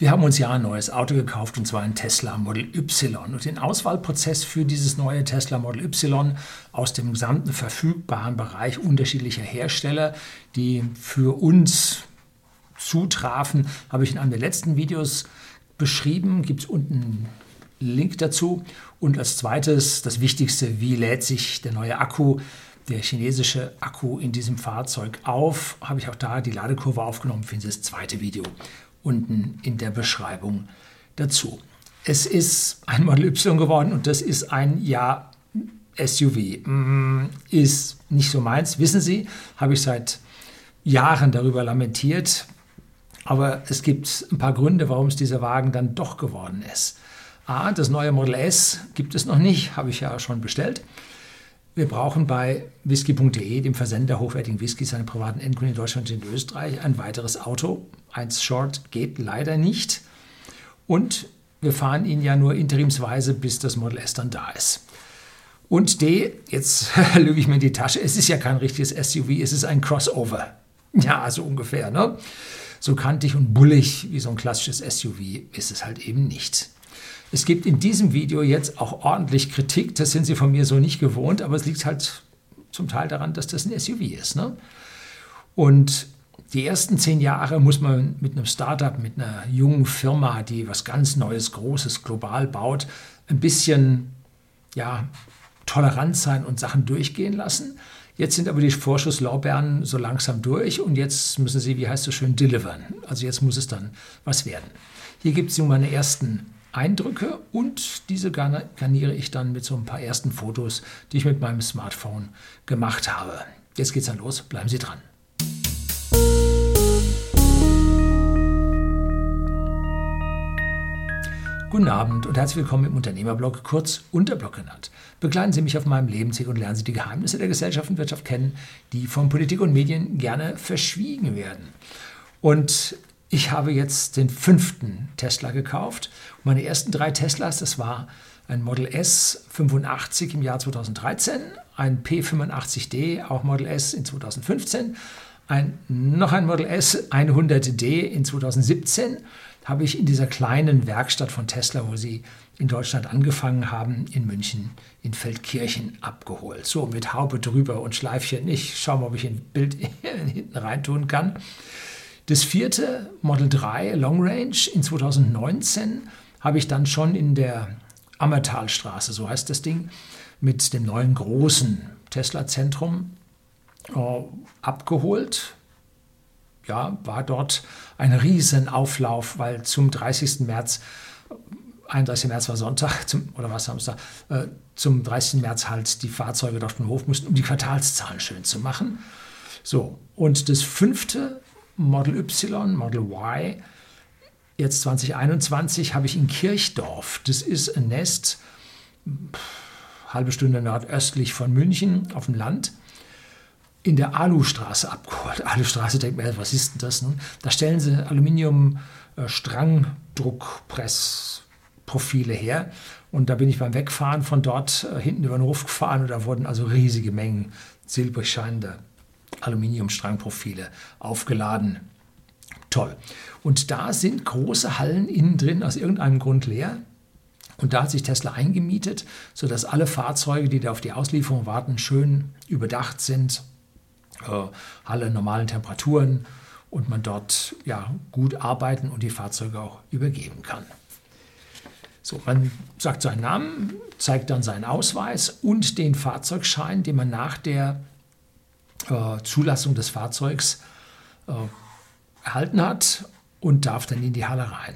Wir haben uns ja ein neues Auto gekauft und zwar ein Tesla Model Y. Und den Auswahlprozess für dieses neue Tesla Model Y aus dem gesamten verfügbaren Bereich unterschiedlicher Hersteller, die für uns zutrafen, habe ich in einem der letzten Videos beschrieben. Gibt es unten einen Link dazu. Und als zweites das Wichtigste, wie lädt sich der neue Akku, der chinesische Akku in diesem Fahrzeug auf, habe ich auch da die Ladekurve aufgenommen, finden Sie das zweite Video unten in der Beschreibung dazu. Es ist ein Model Y geworden und das ist ein ja SUV. Mm, ist nicht so meins, wissen Sie, habe ich seit Jahren darüber lamentiert. Aber es gibt ein paar Gründe, warum es dieser Wagen dann doch geworden ist. A, das neue Model S gibt es noch nicht, habe ich ja schon bestellt. Wir brauchen bei whisky.de, dem Versender hochwertigen Whiskys an privaten Endkunden in Deutschland und in Österreich, ein weiteres Auto. Eins Short geht leider nicht. Und wir fahren ihn ja nur interimsweise, bis das Model S dann da ist. Und D, jetzt lüge ich mir in die Tasche, es ist ja kein richtiges SUV, es ist ein Crossover. Ja, so ungefähr. Ne? So kantig und bullig wie so ein klassisches SUV ist es halt eben nicht. Es gibt in diesem Video jetzt auch ordentlich Kritik, das sind Sie von mir so nicht gewohnt, aber es liegt halt zum Teil daran, dass das ein SUV ist. Ne? Und die ersten zehn Jahre muss man mit einem Startup, mit einer jungen Firma, die was ganz Neues, Großes, global baut, ein bisschen ja, tolerant sein und Sachen durchgehen lassen. Jetzt sind aber die Vorschusslorbeeren so langsam durch und jetzt müssen sie, wie heißt es so schön, delivern. Also jetzt muss es dann was werden. Hier gibt es nun meine ersten Eindrücke und diese garniere ich dann mit so ein paar ersten Fotos, die ich mit meinem Smartphone gemacht habe. Jetzt geht's dann los, bleiben Sie dran. Guten Abend und herzlich willkommen im Unternehmerblog, kurz Unterblog genannt. Begleiten Sie mich auf meinem Lebensweg und lernen Sie die Geheimnisse der Gesellschaft und Wirtschaft kennen, die von Politik und Medien gerne verschwiegen werden. Und ich habe jetzt den fünften Tesla gekauft. Meine ersten drei Teslas, das war ein Model S 85 im Jahr 2013, ein P85D, auch Model S in 2015, ein, noch ein Model S 100D in 2017 habe ich in dieser kleinen Werkstatt von Tesla, wo sie in Deutschland angefangen haben, in München in Feldkirchen abgeholt. So mit Haube drüber und Schleifchen. Ich schaue mal, ob ich ein Bild hinten reintun kann. Das vierte Model 3 Long Range in 2019 habe ich dann schon in der Ammertalstraße, so heißt das Ding, mit dem neuen großen Tesla-Zentrum äh, abgeholt. Ja, war dort ein Riesenauflauf, weil zum 30. März, 31. März war Sonntag, zum, oder was Samstag, äh, zum 30. März halt die Fahrzeuge dort vom Hof mussten, um die Quartalszahlen schön zu machen. So, und das fünfte Model Y, Model Y. Jetzt 2021 habe ich in Kirchdorf, das ist ein Nest, halbe Stunde nordöstlich von München auf dem Land, in der Alustraße abgeholt. Alustraße denkt man, was ist denn das nun? Da stellen sie Aluminium-Strangdruckpressprofile her. Und da bin ich beim Wegfahren von dort äh, hinten über den Hof gefahren und da wurden also riesige Mengen silbrig scheinender Aluminiumstrangprofile aufgeladen. Toll. Und da sind große Hallen innen drin aus irgendeinem Grund leer. Und da hat sich Tesla eingemietet, sodass alle Fahrzeuge, die da auf die Auslieferung warten, schön überdacht sind. Äh, Halle normalen Temperaturen und man dort ja, gut arbeiten und die Fahrzeuge auch übergeben kann. So, man sagt seinen Namen, zeigt dann seinen Ausweis und den Fahrzeugschein, den man nach der äh, Zulassung des Fahrzeugs äh, erhalten hat und darf dann in die Halle rein.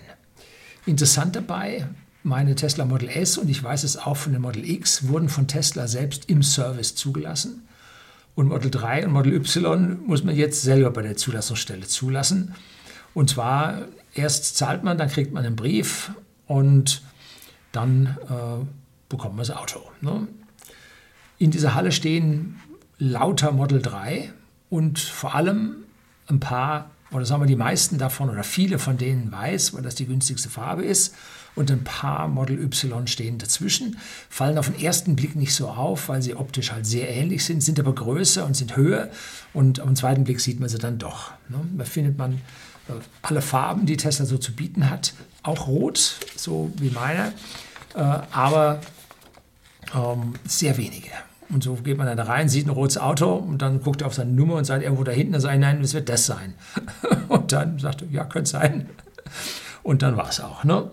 Interessant dabei, meine Tesla Model S und ich weiß es auch von dem Model X wurden von Tesla selbst im Service zugelassen. Und Model 3 und Model Y muss man jetzt selber bei der Zulassungsstelle zulassen. Und zwar erst zahlt man, dann kriegt man einen Brief und dann äh, bekommt man das Auto. Ne? In dieser Halle stehen lauter Model 3 und vor allem ein paar, oder sagen wir die meisten davon oder viele von denen weiß, weil das die günstigste Farbe ist und ein paar Model Y stehen dazwischen, fallen auf den ersten Blick nicht so auf, weil sie optisch halt sehr ähnlich sind, sind aber größer und sind höher und auf den zweiten Blick sieht man sie dann doch. Ne? Da findet man äh, alle Farben, die Tesla so zu bieten hat, auch rot, so wie meine, äh, aber ähm, sehr wenige. Und so geht man dann da rein, sieht ein rotes Auto und dann guckt er auf seine Nummer und sagt irgendwo da hinten, dann sagt nein, das wird das sein. Und dann sagt er, ja, könnte sein. Und dann war es auch. Ne?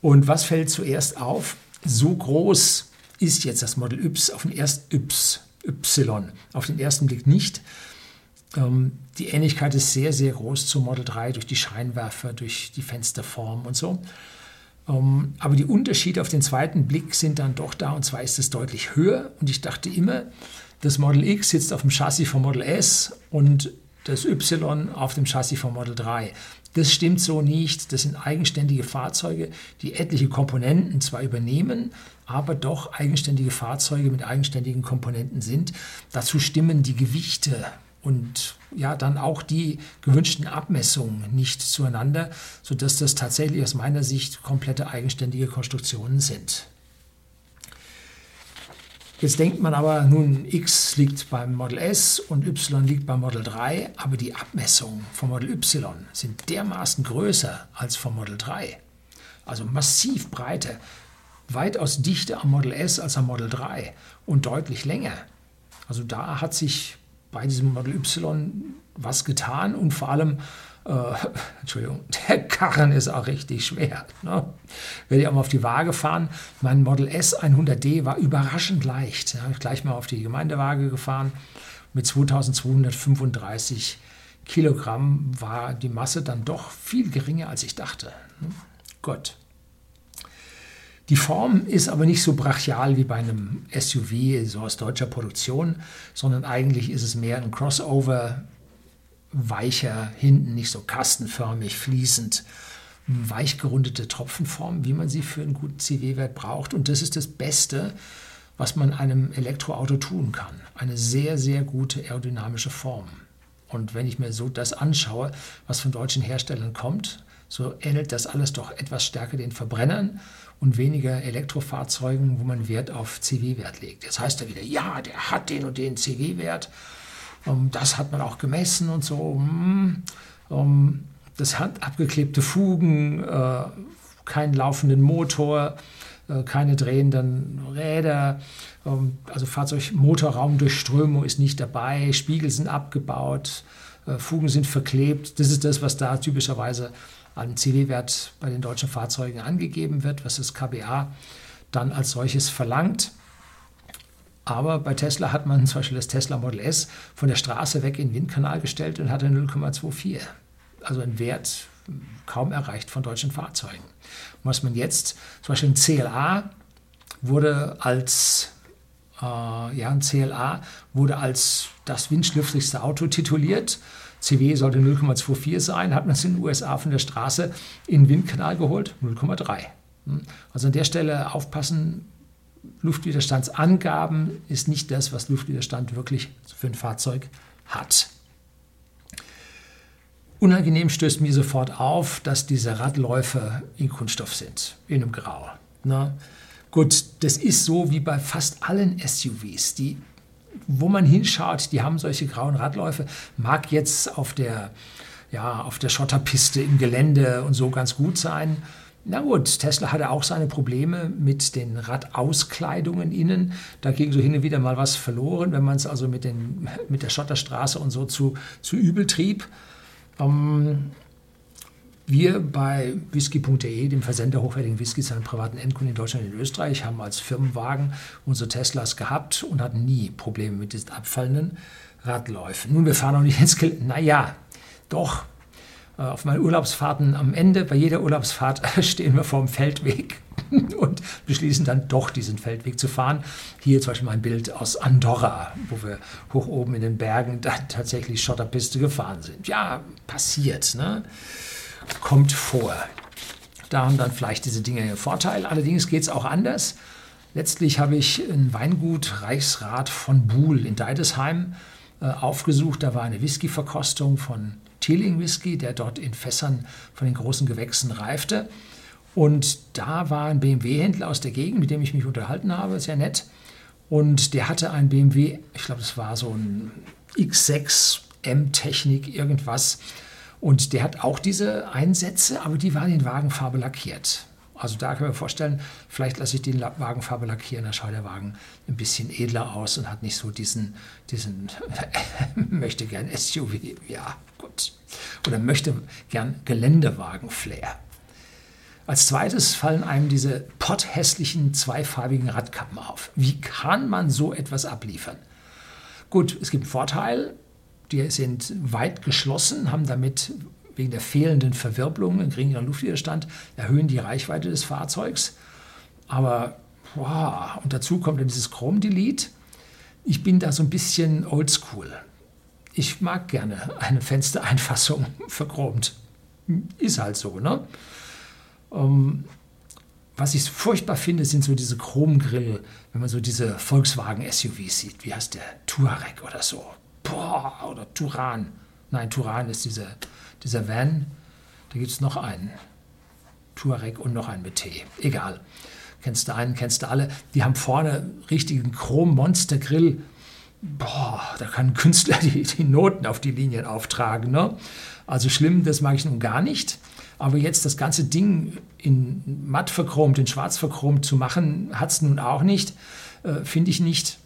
Und was fällt zuerst auf? So groß ist jetzt das Model Y auf den ersten Y, auf den ersten Blick nicht. Ähm, die Ähnlichkeit ist sehr, sehr groß zum Model 3 durch die Scheinwerfer, durch die Fensterform und so. Ähm, aber die Unterschiede auf den zweiten Blick sind dann doch da und zwar ist es deutlich höher. Und ich dachte immer, das Model X sitzt auf dem Chassis vom Model S und das Y auf dem Chassis vom Model 3. Das stimmt so nicht. Das sind eigenständige Fahrzeuge, die etliche Komponenten zwar übernehmen, aber doch eigenständige Fahrzeuge mit eigenständigen Komponenten sind. Dazu stimmen die Gewichte und ja dann auch die gewünschten Abmessungen nicht zueinander, sodass das tatsächlich aus meiner Sicht komplette eigenständige Konstruktionen sind. Jetzt denkt man aber, nun X liegt beim Model S und Y liegt beim Model 3, aber die Abmessungen vom Model Y sind dermaßen größer als vom Model 3. Also massiv breiter, weitaus dichter am Model S als am Model 3 und deutlich länger. Also da hat sich bei diesem Model Y was getan und vor allem, äh, Entschuldigung, der Karren ist auch richtig schwer. Ne? Werde ich auch mal auf die Waage fahren. Mein Model S 100D war überraschend leicht. Ich gleich mal auf die Gemeindewaage gefahren. Mit 2235 Kilogramm war die Masse dann doch viel geringer, als ich dachte. Hm? Gut. Die Form ist aber nicht so brachial wie bei einem SUV, so aus deutscher Produktion, sondern eigentlich ist es mehr ein Crossover, weicher, hinten nicht so kastenförmig, fließend, weich gerundete Tropfenform, wie man sie für einen guten CW-Wert braucht. Und das ist das Beste, was man einem Elektroauto tun kann. Eine sehr, sehr gute aerodynamische Form. Und wenn ich mir so das anschaue, was von deutschen Herstellern kommt, so ähnelt das alles doch etwas stärker den Verbrennern und weniger Elektrofahrzeugen, wo man Wert auf CW-Wert legt. Jetzt heißt er wieder, ja, der hat den und den CW-Wert. Ähm, das hat man auch gemessen und so. Um, um, das hat abgeklebte Fugen, äh, keinen laufenden Motor, äh, keine drehenden Räder. Ähm, also Fahrzeugmotorraumdurchströmung ist nicht dabei, Spiegel sind abgebaut, äh, Fugen sind verklebt. Das ist das, was da typischerweise an CW-Wert bei den deutschen Fahrzeugen angegeben wird, was das KBA dann als solches verlangt. Aber bei Tesla hat man zum Beispiel das Tesla Model S von der Straße weg in den Windkanal gestellt und hatte 0,24. Also ein Wert kaum erreicht von deutschen Fahrzeugen. Was man jetzt, zum Beispiel ein CLA wurde als äh, ja, ein CLA wurde als das windschlüpfrigste Auto tituliert CW sollte 0,24 sein, hat man es in den USA von der Straße in den Windkanal geholt, 0,3. Hm? Also an der Stelle aufpassen, Luftwiderstandsangaben ist nicht das, was Luftwiderstand wirklich für ein Fahrzeug hat. Unangenehm stößt mir sofort auf, dass diese Radläufe in Kunststoff sind, in einem Grau. Na, gut, das ist so wie bei fast allen SUVs. Die wo man hinschaut, die haben solche grauen Radläufe, mag jetzt auf der, ja, auf der Schotterpiste im Gelände und so ganz gut sein. Na gut, Tesla hatte auch seine Probleme mit den Radauskleidungen innen. Da ging so hin und wieder mal was verloren, wenn man es also mit, den, mit der Schotterstraße und so zu, zu übel trieb. Ähm, wir bei whisky.de, dem Versender hochwertigen Whiskys an privaten Endkunden in Deutschland und in Österreich, haben als Firmenwagen unsere Teslas gehabt und hatten nie Probleme mit diesen abfallenden Radläufen. Nun, wir fahren auch nicht ins Gelände. Naja, doch. Äh, auf meinen Urlaubsfahrten am Ende, bei jeder Urlaubsfahrt stehen wir vor dem Feldweg und beschließen dann doch diesen Feldweg zu fahren. Hier zum Beispiel mein Bild aus Andorra, wo wir hoch oben in den Bergen dann tatsächlich Schotterpiste gefahren sind. Ja, passiert. Ne? Kommt vor. Da haben dann vielleicht diese Dinge ihren Vorteil. Allerdings geht es auch anders. Letztlich habe ich ein Weingut Reichsrat von Buhl in Deidesheim äh, aufgesucht. Da war eine Whisky-Verkostung von Teeling Whisky, der dort in Fässern von den großen Gewächsen reifte. Und da war ein BMW-Händler aus der Gegend, mit dem ich mich unterhalten habe, sehr nett. Und der hatte ein BMW, ich glaube, das war so ein X6 M-Technik, irgendwas. Und der hat auch diese Einsätze, aber die waren in Wagenfarbe lackiert. Also da können wir vorstellen, vielleicht lasse ich den Wagenfarbe lackieren, dann schaut der Wagen ein bisschen edler aus und hat nicht so diesen, diesen möchte gern SUV, ja gut, oder möchte gern Geländewagen-Flair. Als zweites fallen einem diese potthässlichen zweifarbigen Radkappen auf. Wie kann man so etwas abliefern? Gut, es gibt einen Vorteil, die sind weit geschlossen, haben damit wegen der fehlenden Verwirbelung, einen geringeren Luftwiderstand, erhöhen die Reichweite des Fahrzeugs. Aber, wow, und dazu kommt dann dieses Chrome-Delete. Ich bin da so ein bisschen oldschool. Ich mag gerne eine Fenstereinfassung verchromt. Ist halt so, ne? Ähm, was ich furchtbar finde, sind so diese Chromgrill, wenn man so diese Volkswagen-SUVs sieht. Wie heißt der? Touareg oder so. Boah, oder Turan. Nein, Turan ist diese dieser Van, da gibt es noch einen. Touareg und noch einen mit T. Egal. Kennst du einen, kennst du alle. Die haben vorne richtigen Chrom-Monster-Grill. Boah, da kann ein Künstler die, die Noten auf die Linien auftragen. Ne? Also schlimm, das mag ich nun gar nicht. Aber jetzt das ganze Ding in matt verchromt, in schwarz verchromt zu machen, hat es nun auch nicht. Äh, Finde ich nicht.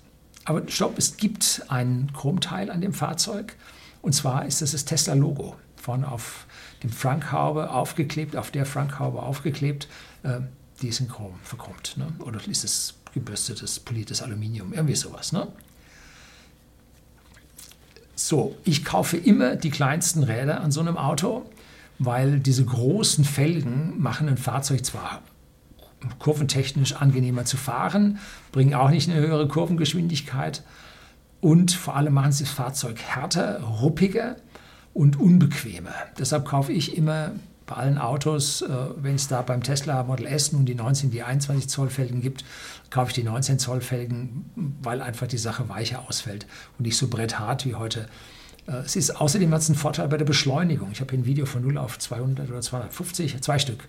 Aber stopp, es gibt ein Chromteil an dem Fahrzeug. Und zwar ist das das Tesla-Logo vorne auf dem Frankhaube aufgeklebt, auf der Frankhaube aufgeklebt, äh, die ist in Chrom verchromt. Ne? Oder ist es gebürstetes, poliertes Aluminium, irgendwie sowas. Ne? So, ich kaufe immer die kleinsten Räder an so einem Auto, weil diese großen Felgen machen ein Fahrzeug zwar kurventechnisch angenehmer zu fahren, bringen auch nicht eine höhere Kurvengeschwindigkeit und vor allem machen sie das Fahrzeug härter, ruppiger und unbequemer. Deshalb kaufe ich immer bei allen Autos, äh, wenn es da beim Tesla Model S nun die 19, die 21 Zoll Felgen gibt, kaufe ich die 19 Zoll Felgen, weil einfach die Sache weicher ausfällt und nicht so bretthart wie heute. Äh, es ist außerdem hat es einen Vorteil bei der Beschleunigung. Ich habe hier ein Video von 0 auf 200 oder 250, zwei Stück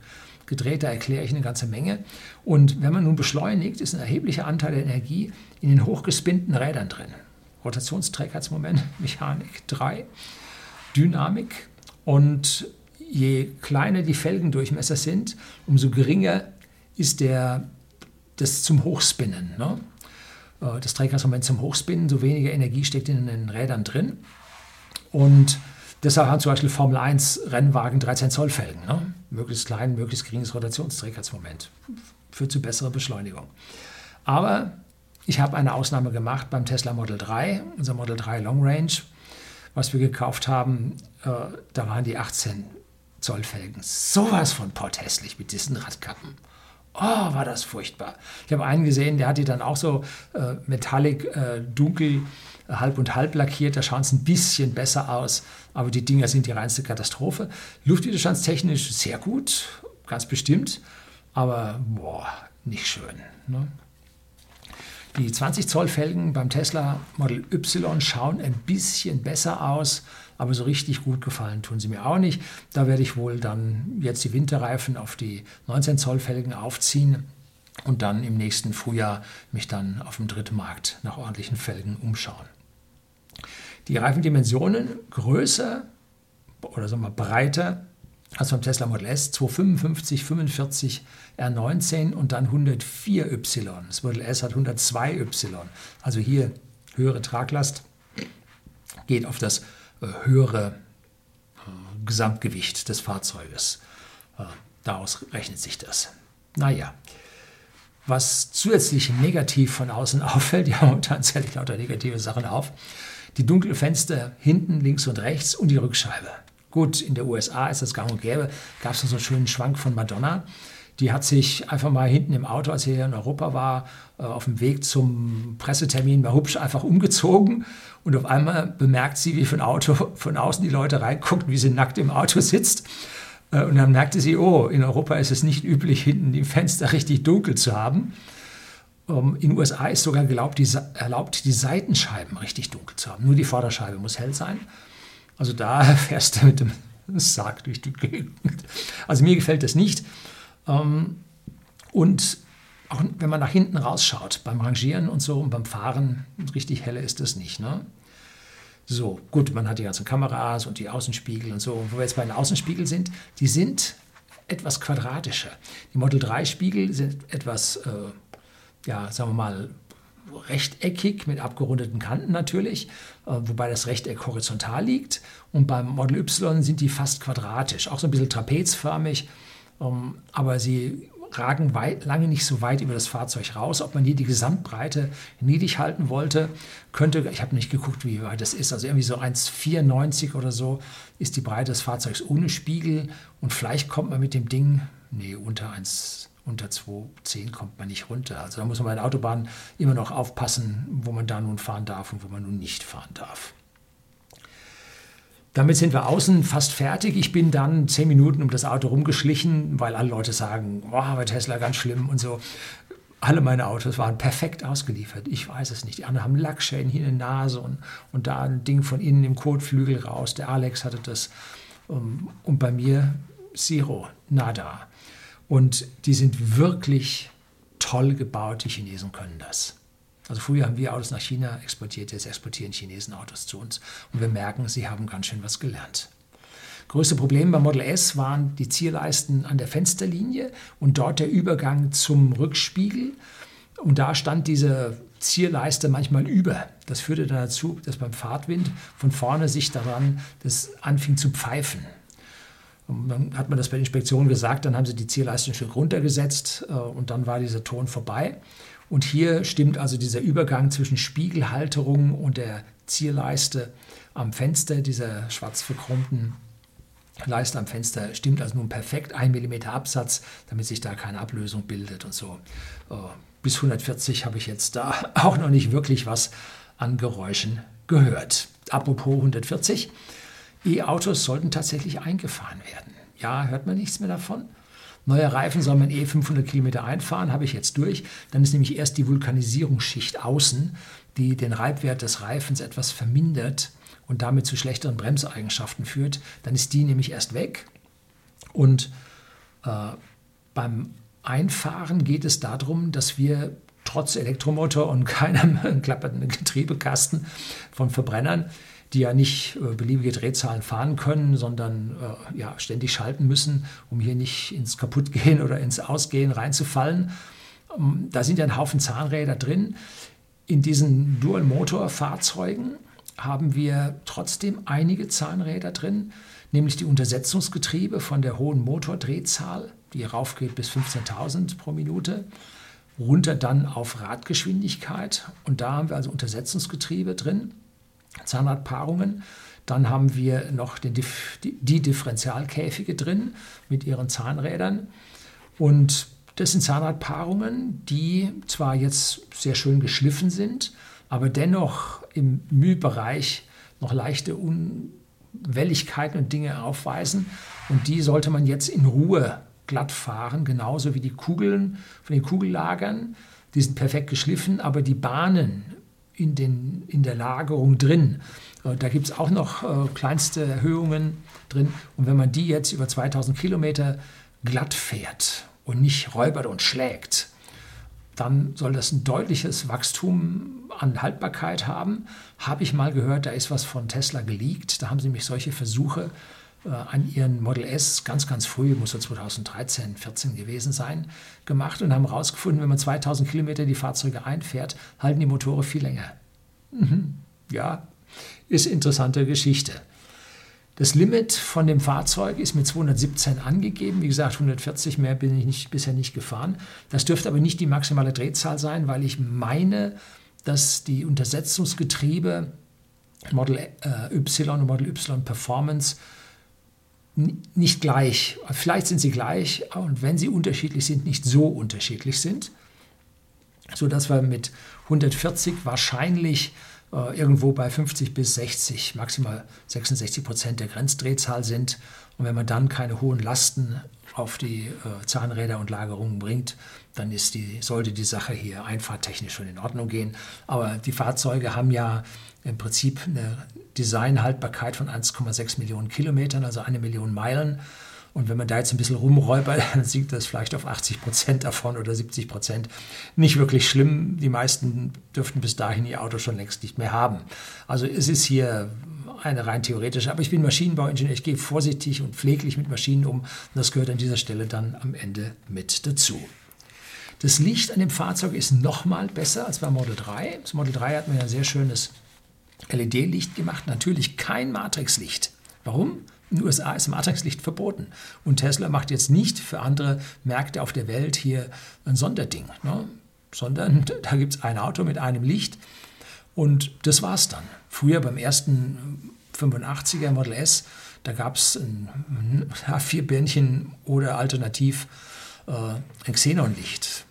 gedreht, da erkläre ich eine ganze Menge. Und wenn man nun beschleunigt, ist ein erheblicher Anteil der Energie in den hochgespinnten Rädern drin. Rotationsträgheitsmoment, Mechanik 3. Dynamik und je kleiner die Felgendurchmesser sind, umso geringer ist der, das zum Hochspinnen. Ne? Äh, das Trägermoment zum Hochspinnen, so weniger Energie steckt in den Rädern drin. Und deshalb haben zum Beispiel Formel 1 Rennwagen 13 Zoll Felgen. Ne? Möglichst klein, möglichst geringes Rotationsträgermoment. Führt zu besserer Beschleunigung. Aber ich habe eine Ausnahme gemacht beim Tesla Model 3, unser Model 3 Long Range was wir gekauft haben, äh, da waren die 18 Zoll Felgen sowas von potthässlich mit diesen Radkappen. Oh, war das furchtbar. Ich habe einen gesehen, der hat die dann auch so äh, metallic, äh, dunkel, halb und halb lackiert. Da schauen es ein bisschen besser aus, aber die Dinger sind die reinste Katastrophe. Luftwiderstandstechnisch sehr gut, ganz bestimmt, aber boah, nicht schön. Ne? Die 20 Zoll Felgen beim Tesla Model Y schauen ein bisschen besser aus, aber so richtig gut gefallen tun sie mir auch nicht. Da werde ich wohl dann jetzt die Winterreifen auf die 19 Zoll Felgen aufziehen und dann im nächsten Frühjahr mich dann auf dem dritten Markt nach ordentlichen Felgen umschauen. Die Reifendimensionen größer oder sagen wir breiter als beim Tesla Model S 255, 45 R19 und dann 104Y. Das Model S hat 102Y. Also hier höhere Traglast geht auf das äh, höhere äh, Gesamtgewicht des Fahrzeuges. Äh, daraus rechnet sich das. Naja, was zusätzlich negativ von außen auffällt, ja, momentan zähle ich lauter negative Sachen auf, die dunklen Fenster hinten, links und rechts und die Rückscheibe. Gut, in der USA ist das gang und gäbe, gab es so einen schönen Schwank von Madonna. Die hat sich einfach mal hinten im Auto, als sie hier in Europa war, äh, auf dem Weg zum Pressetermin mal hübsch einfach umgezogen. Und auf einmal bemerkt sie, wie von Auto von außen die Leute reingucken, wie sie nackt im Auto sitzt. Äh, und dann merkte sie, oh, in Europa ist es nicht üblich, hinten die Fenster richtig dunkel zu haben. Ähm, in den USA ist sogar erlaubt die, erlaubt, die Seitenscheiben richtig dunkel zu haben. Nur die Vorderscheibe muss hell sein. Also da fährst du mit dem Sarg durch die Gegend. Also mir gefällt das nicht. Ähm, und auch wenn man nach hinten rausschaut, beim Rangieren und so und beim Fahren, richtig helle ist das nicht. Ne? So, gut, man hat die ganzen Kameras und die Außenspiegel und so. Wo wir jetzt bei den Außenspiegeln sind, die sind etwas quadratischer. Die Model 3 Spiegel sind etwas, äh, ja, sagen wir mal, rechteckig mit abgerundeten Kanten natürlich, äh, wobei das Rechteck horizontal liegt. Und beim Model Y sind die fast quadratisch, auch so ein bisschen trapezförmig, ähm, aber sie ragen weit, lange nicht so weit über das Fahrzeug raus. Ob man hier die Gesamtbreite niedrig halten wollte, könnte, ich habe nicht geguckt, wie weit das ist, also irgendwie so 1,94 oder so ist die Breite des Fahrzeugs ohne Spiegel und vielleicht kommt man mit dem Ding, nee, unter 1, unter 2,10 kommt man nicht runter. Also da muss man bei der Autobahn immer noch aufpassen, wo man da nun fahren darf und wo man nun nicht fahren darf. Damit sind wir außen fast fertig. Ich bin dann zehn Minuten um das Auto rumgeschlichen, weil alle Leute sagen, oh, bei Tesla ganz schlimm und so. Alle meine Autos waren perfekt ausgeliefert. Ich weiß es nicht. Die anderen haben Lackschäden hier in der Nase und, und da ein Ding von innen im Kotflügel raus. Der Alex hatte das. Um, und bei mir Zero, nada. Und die sind wirklich toll gebaut. Die Chinesen können das. Also früher haben wir Autos nach China exportiert, jetzt exportieren Chinesen Autos zu uns. Und wir merken, sie haben ganz schön was gelernt. Größte Problem beim Model S waren die Zierleisten an der Fensterlinie und dort der Übergang zum Rückspiegel. Und da stand diese Zierleiste manchmal über. Das führte dann dazu, dass beim Fahrtwind von vorne sich daran das anfing zu pfeifen. Dann hat man das bei der Inspektion gesagt, dann haben sie die Zierleiste ein Stück runtergesetzt äh, und dann war dieser Ton vorbei. Und hier stimmt also dieser Übergang zwischen Spiegelhalterung und der Zierleiste am Fenster, dieser schwarz verchromten Leiste am Fenster, stimmt also nun perfekt. Ein Millimeter Absatz, damit sich da keine Ablösung bildet und so. Äh, bis 140 habe ich jetzt da auch noch nicht wirklich was an Geräuschen gehört. Apropos 140, E-Autos sollten tatsächlich eingefahren werden. Ja, hört man nichts mehr davon? Neue Reifen soll man eh 500 Kilometer einfahren, habe ich jetzt durch. Dann ist nämlich erst die Vulkanisierungsschicht außen, die den Reibwert des Reifens etwas vermindert und damit zu schlechteren Bremseigenschaften führt. Dann ist die nämlich erst weg. Und äh, beim Einfahren geht es darum, dass wir trotz Elektromotor und keinem klappernden Getriebekasten von Verbrennern die ja nicht äh, beliebige Drehzahlen fahren können, sondern äh, ja, ständig schalten müssen, um hier nicht ins Kaputtgehen oder ins Ausgehen reinzufallen. Ähm, da sind ja ein Haufen Zahnräder drin. In diesen Dual-Motor-Fahrzeugen haben wir trotzdem einige Zahnräder drin, nämlich die Untersetzungsgetriebe von der hohen Motordrehzahl, die raufgeht bis 15.000 pro Minute, runter dann auf Radgeschwindigkeit. Und da haben wir also Untersetzungsgetriebe drin. Zahnradpaarungen. Dann haben wir noch den, die Differentialkäfige drin mit ihren Zahnrädern. Und das sind Zahnradpaarungen, die zwar jetzt sehr schön geschliffen sind, aber dennoch im Mühbereich noch leichte Unwelligkeiten und Dinge aufweisen. Und die sollte man jetzt in Ruhe glatt fahren, genauso wie die Kugeln von den Kugellagern. Die sind perfekt geschliffen, aber die Bahnen in, den, in der Lagerung drin. Äh, da gibt es auch noch äh, kleinste Erhöhungen drin. Und wenn man die jetzt über 2000 Kilometer glatt fährt und nicht räubert und schlägt, dann soll das ein deutliches Wachstum an Haltbarkeit haben. Habe ich mal gehört, da ist was von Tesla geleakt. Da haben sie nämlich solche Versuche an ihren Model S ganz, ganz früh, muss so 2013, 14 gewesen sein, gemacht und haben herausgefunden, wenn man 2000 Kilometer die Fahrzeuge einfährt, halten die Motoren viel länger. Mhm. Ja, ist interessante Geschichte. Das Limit von dem Fahrzeug ist mit 217 angegeben. Wie gesagt, 140 mehr bin ich nicht, bisher nicht gefahren. Das dürfte aber nicht die maximale Drehzahl sein, weil ich meine, dass die Untersetzungsgetriebe Model äh, Y und Model Y Performance nicht gleich. Vielleicht sind sie gleich und wenn sie unterschiedlich sind, nicht so unterschiedlich sind, sodass wir mit 140 wahrscheinlich äh, irgendwo bei 50 bis 60, maximal 66 Prozent der Grenzdrehzahl sind. Und wenn man dann keine hohen Lasten auf die äh, Zahnräder und Lagerungen bringt, dann ist die, sollte die Sache hier einfahrtechnisch schon in Ordnung gehen. Aber die Fahrzeuge haben ja im Prinzip eine Designhaltbarkeit von 1,6 Millionen Kilometern, also eine Million Meilen. Und wenn man da jetzt ein bisschen rumräubert, dann sinkt das vielleicht auf 80 Prozent davon oder 70 Prozent. Nicht wirklich schlimm. Die meisten dürften bis dahin ihr Auto schon längst nicht mehr haben. Also es ist hier eine rein theoretische, aber ich bin Maschinenbauingenieur, ich gehe vorsichtig und pfleglich mit Maschinen um und das gehört an dieser Stelle dann am Ende mit dazu. Das Licht an dem Fahrzeug ist nochmal besser als beim Model 3. Das Model 3 hat mir ein sehr schönes LED-Licht gemacht, natürlich kein Matrixlicht. Warum? In den USA ist Matrixlicht verboten. Und Tesla macht jetzt nicht für andere Märkte auf der Welt hier ein Sonderding, ne? sondern da gibt es ein Auto mit einem Licht und das war's dann. Früher beim ersten 85er Model S, da gab es ein, ja, vier Birnchen oder alternativ äh, ein Xenonlicht.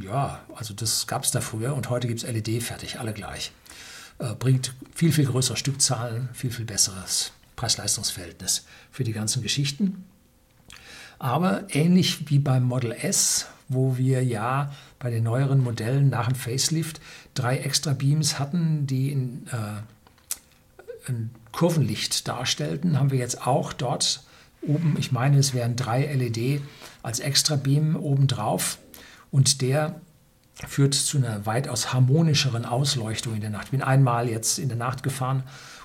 Ja, also das gab es da früher und heute gibt es LED fertig, alle gleich. Äh, bringt viel, viel größere Stückzahlen, viel, viel besseres Preis-Leistungs-Verhältnis für die ganzen Geschichten. Aber ähnlich wie beim Model S, wo wir ja bei den neueren Modellen nach dem Facelift drei extra Beams hatten, die in, äh, ein Kurvenlicht darstellten, haben wir jetzt auch dort oben, ich meine, es wären drei LED als extra Beam obendrauf und der führt zu einer weitaus harmonischeren Ausleuchtung in der Nacht. Ich bin einmal jetzt in der Nacht gefahren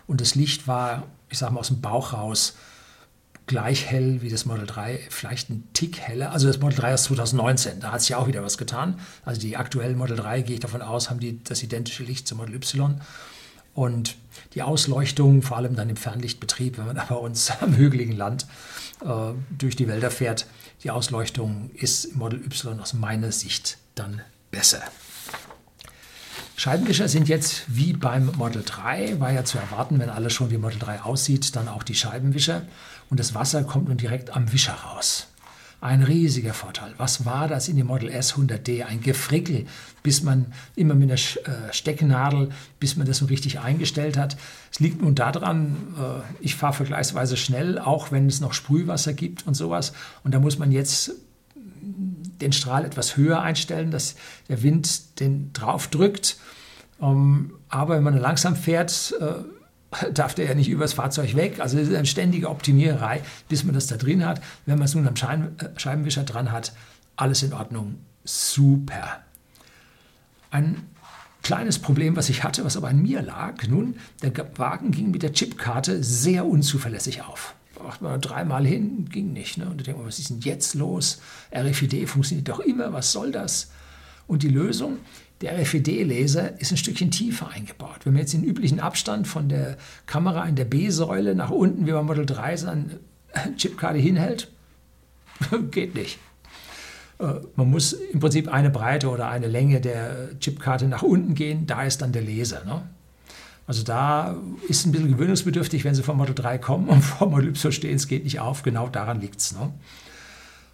und das Licht war, ich sage mal, aus dem Bauch raus gleich hell wie das Model 3, vielleicht ein Tick heller. Also das Model 3 ist 2019, da hat sich ja auch wieder was getan. Also die aktuellen Model 3, gehe ich davon aus, haben die das identische Licht zum Model Y. Und die Ausleuchtung, vor allem dann im Fernlichtbetrieb, wenn man da bei uns am hügeligen Land äh, durch die Wälder fährt, die Ausleuchtung ist im Model Y aus meiner Sicht dann besser. Scheibenwischer sind jetzt wie beim Model 3, war ja zu erwarten, wenn alles schon wie Model 3 aussieht, dann auch die Scheibenwischer und das Wasser kommt nun direkt am Wischer raus. Ein riesiger Vorteil. Was war das in dem Model S 100D? Ein Gefrickel, bis man immer mit einer äh, Stecknadel, bis man das so richtig eingestellt hat. Es liegt nun daran, äh, ich fahre vergleichsweise schnell, auch wenn es noch Sprühwasser gibt und sowas. Und da muss man jetzt den Strahl etwas höher einstellen, dass der Wind den drauf drückt. Ähm, aber wenn man langsam fährt, äh, darf der ja nicht übers Fahrzeug weg. Also es ist eine ständige Optimiererei, bis man das da drin hat. Wenn man es nun am Schein, äh, Scheibenwischer dran hat, alles in Ordnung. Super. Ein kleines Problem, was ich hatte, was aber an mir lag. Nun, der Wagen ging mit der Chipkarte sehr unzuverlässig auf macht man dreimal hin, ging nicht. Ne? Und denkt man, was ist denn jetzt los? RFID funktioniert doch immer, was soll das? Und die Lösung, der RFID-Laser ist ein Stückchen tiefer eingebaut. Wenn man jetzt den üblichen Abstand von der Kamera in der B-Säule nach unten wie beim Model 3 seine Chipkarte hinhält, geht nicht. Äh, man muss im Prinzip eine Breite oder eine Länge der Chipkarte nach unten gehen, da ist dann der Laser. Ne? Also da ist ein bisschen gewöhnungsbedürftig, wenn sie vom Model 3 kommen und vom Model Y stehen, es geht nicht auf, genau daran liegt es. Ne?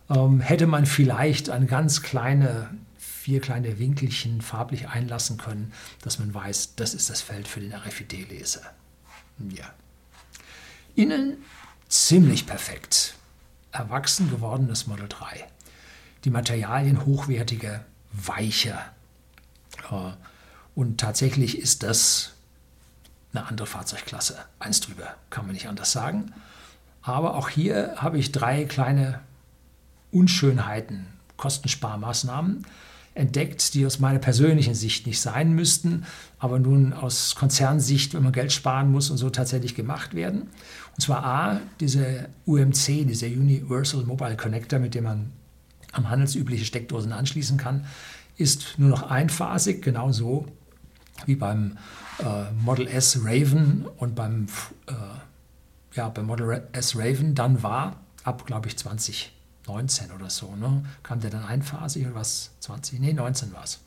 Ähm, hätte man vielleicht eine ganz kleine, vier kleine Winkelchen farblich einlassen können, dass man weiß, das ist das Feld für den RFID-Leser. Ja. Innen ziemlich perfekt. Erwachsen gewordenes Model 3. Die Materialien hochwertiger, weicher. Äh, und tatsächlich ist das eine andere Fahrzeugklasse. Eins drüber, kann man nicht anders sagen. Aber auch hier habe ich drei kleine Unschönheiten, Kostensparmaßnahmen entdeckt, die aus meiner persönlichen Sicht nicht sein müssten, aber nun aus Konzernsicht, wenn man Geld sparen muss und so tatsächlich gemacht werden. Und zwar A, diese UMC, dieser Universal Mobile Connector, mit dem man am handelsübliche Steckdosen anschließen kann, ist nur noch einphasig, genauso wie beim Model S Raven und beim, äh, ja, beim Model S Raven dann war, ab glaube ich 2019 oder so, ne, kam der dann einphasig oder was? 20? Nee, 19 war es.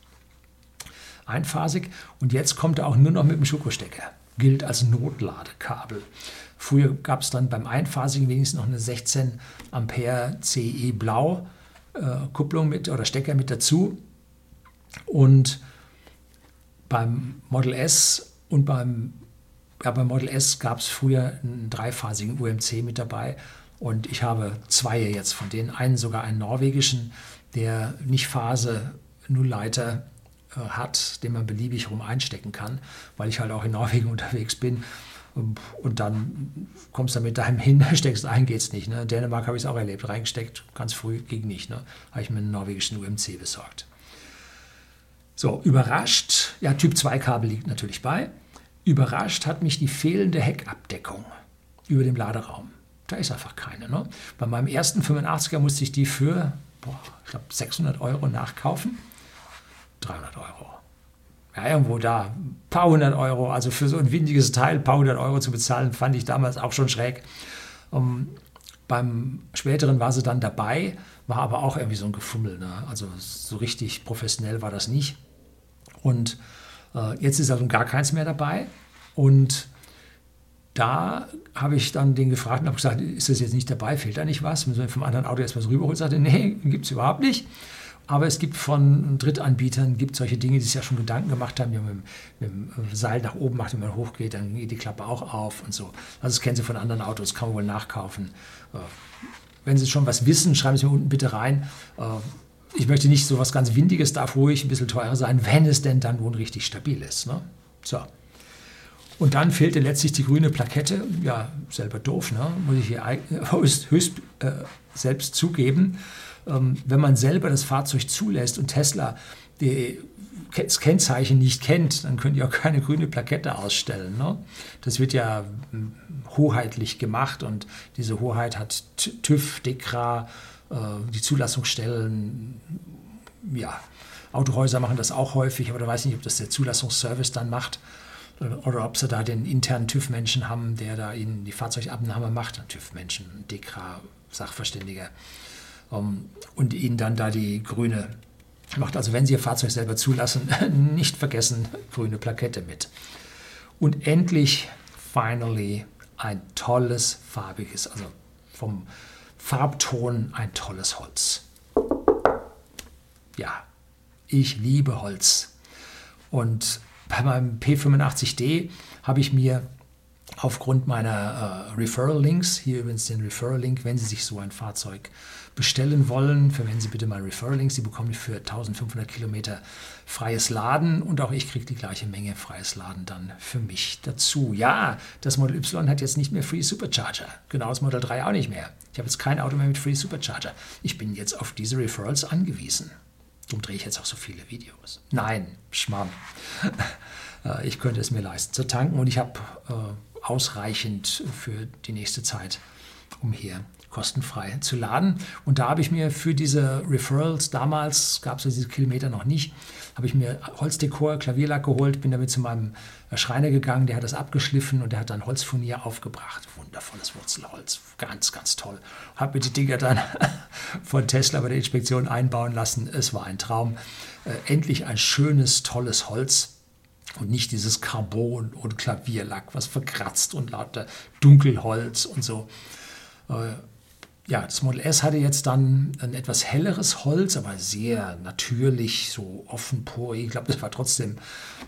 Einphasig und jetzt kommt er auch nur noch mit dem Schokostecker. Gilt als Notladekabel. Früher gab es dann beim einphasigen wenigstens noch eine 16 Ampere CE Blau äh, Kupplung mit oder Stecker mit dazu. Und beim Model S und beim, ja, beim Model S gab es früher einen dreiphasigen UMC mit dabei. Und ich habe zwei jetzt von denen. Einen sogar einen norwegischen, der nicht Phase Nullleiter äh, hat, den man beliebig rum einstecken kann, weil ich halt auch in Norwegen unterwegs bin. Und dann kommst du mit deinem hin, steckst ein, geht's nicht. Ne? In Dänemark habe ich es auch erlebt, reingesteckt, ganz früh, ging nicht. Ne? Habe ich mir einen norwegischen UMC besorgt. So, überrascht, ja, Typ 2 Kabel liegt natürlich bei. Überrascht hat mich die fehlende Heckabdeckung über dem Laderaum. Da ist einfach keine. Ne? Bei meinem ersten 85er musste ich die für, boah, ich glaube, 600 Euro nachkaufen. 300 Euro. Ja, irgendwo da, ein paar hundert Euro. Also für so ein windiges Teil ein paar hundert Euro zu bezahlen, fand ich damals auch schon schräg. Um, beim späteren war sie dann dabei, war aber auch irgendwie so ein Gefummel. Ne? Also so richtig professionell war das nicht. Und äh, jetzt ist also gar keins mehr dabei. Und da habe ich dann den gefragt und habe gesagt, ist das jetzt nicht dabei, fehlt da nicht was? Müssen wir vom anderen Auto erstmal so rüberholen? Sagte, nee, gibt es überhaupt nicht. Aber es gibt von Drittanbietern gibt solche Dinge, die sich ja schon Gedanken gemacht haben, die man mit, mit dem Seil nach oben macht, wenn man hochgeht, dann geht die Klappe auch auf und so. Also das kennen Sie von anderen Autos, kann man wohl nachkaufen. Äh, wenn Sie schon was wissen, schreiben Sie mir unten bitte rein. Ich möchte nicht so was ganz Windiges, darf ruhig ein bisschen teurer sein, wenn es denn dann nun richtig stabil ist. Ne? So. Und dann fehlte letztlich die grüne Plakette. Ja, selber doof, ne? muss ich hier höchst, höchst äh, selbst zugeben. Ähm, wenn man selber das Fahrzeug zulässt und Tesla die, das Kennzeichen nicht kennt, dann können die auch keine grüne Plakette ausstellen. Ne? Das wird ja hm, hoheitlich gemacht und diese Hoheit hat TÜV, DEKRA, die Zulassungsstellen, ja, Autohäuser machen das auch häufig, aber da weiß ich nicht, ob das der Zulassungsservice dann macht oder ob sie da den internen TÜV-Menschen haben, der da ihnen die Fahrzeugabnahme macht, TÜV-Menschen, DEKRA, Sachverständiger, um, und ihnen dann da die grüne macht. Also wenn Sie Ihr Fahrzeug selber zulassen, nicht vergessen, grüne Plakette mit. Und endlich, finally, ein tolles farbiges, also vom Farbton ein tolles Holz. Ja, ich liebe Holz. Und bei meinem P85D habe ich mir aufgrund meiner äh, Referral-Links, hier übrigens den Referral-Link, wenn Sie sich so ein Fahrzeug bestellen wollen, verwenden Sie bitte mal Referral-Links. Sie bekommen für 1500 Kilometer freies Laden und auch ich kriege die gleiche Menge freies Laden dann für mich dazu. Ja, das Model Y hat jetzt nicht mehr Free Supercharger. Genau das Model 3 auch nicht mehr. Ich habe jetzt kein Auto mehr mit Free Supercharger. Ich bin jetzt auf diese Referrals angewiesen. Darum drehe ich jetzt auch so viele Videos. Nein, Schmarrn. Äh, ich könnte es mir leisten zu tanken und ich habe äh, ausreichend für die nächste Zeit, um hier kostenfrei zu laden. Und da habe ich mir für diese Referrals, damals gab es ja diese Kilometer noch nicht, habe ich mir Holzdekor, Klavierlack geholt, bin damit zu meinem Schreiner gegangen, der hat das abgeschliffen und der hat dann Holzfurnier aufgebracht. Wundervolles Wurzelholz, ganz, ganz toll. Habe mir die Dinger dann von Tesla bei der Inspektion einbauen lassen. Es war ein Traum. Äh, endlich ein schönes, tolles Holz und nicht dieses Carbon und Klavierlack, was verkratzt und lauter Dunkelholz und so. Äh, ja, das Model S hatte jetzt dann ein etwas helleres Holz, aber sehr natürlich, so offenporig. Ich glaube, das war trotzdem,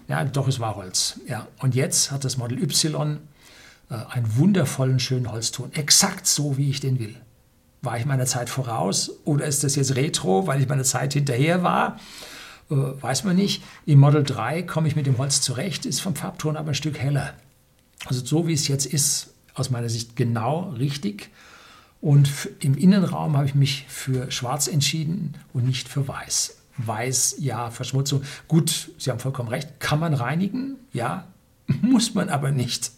ja, doch, es war Holz. Ja, und jetzt hat das Model Y äh, einen wundervollen, schönen Holzton, exakt so, wie ich den will. War ich meiner Zeit voraus oder ist das jetzt Retro, weil ich meiner Zeit hinterher war? Äh, weiß man nicht. Im Model 3 komme ich mit dem Holz zurecht, ist vom Farbton aber ein Stück heller. Also so wie es jetzt ist, aus meiner Sicht genau richtig. Und im Innenraum habe ich mich für schwarz entschieden und nicht für weiß. Weiß, ja, Verschmutzung. Gut, Sie haben vollkommen recht. Kann man reinigen? Ja, muss man aber nicht.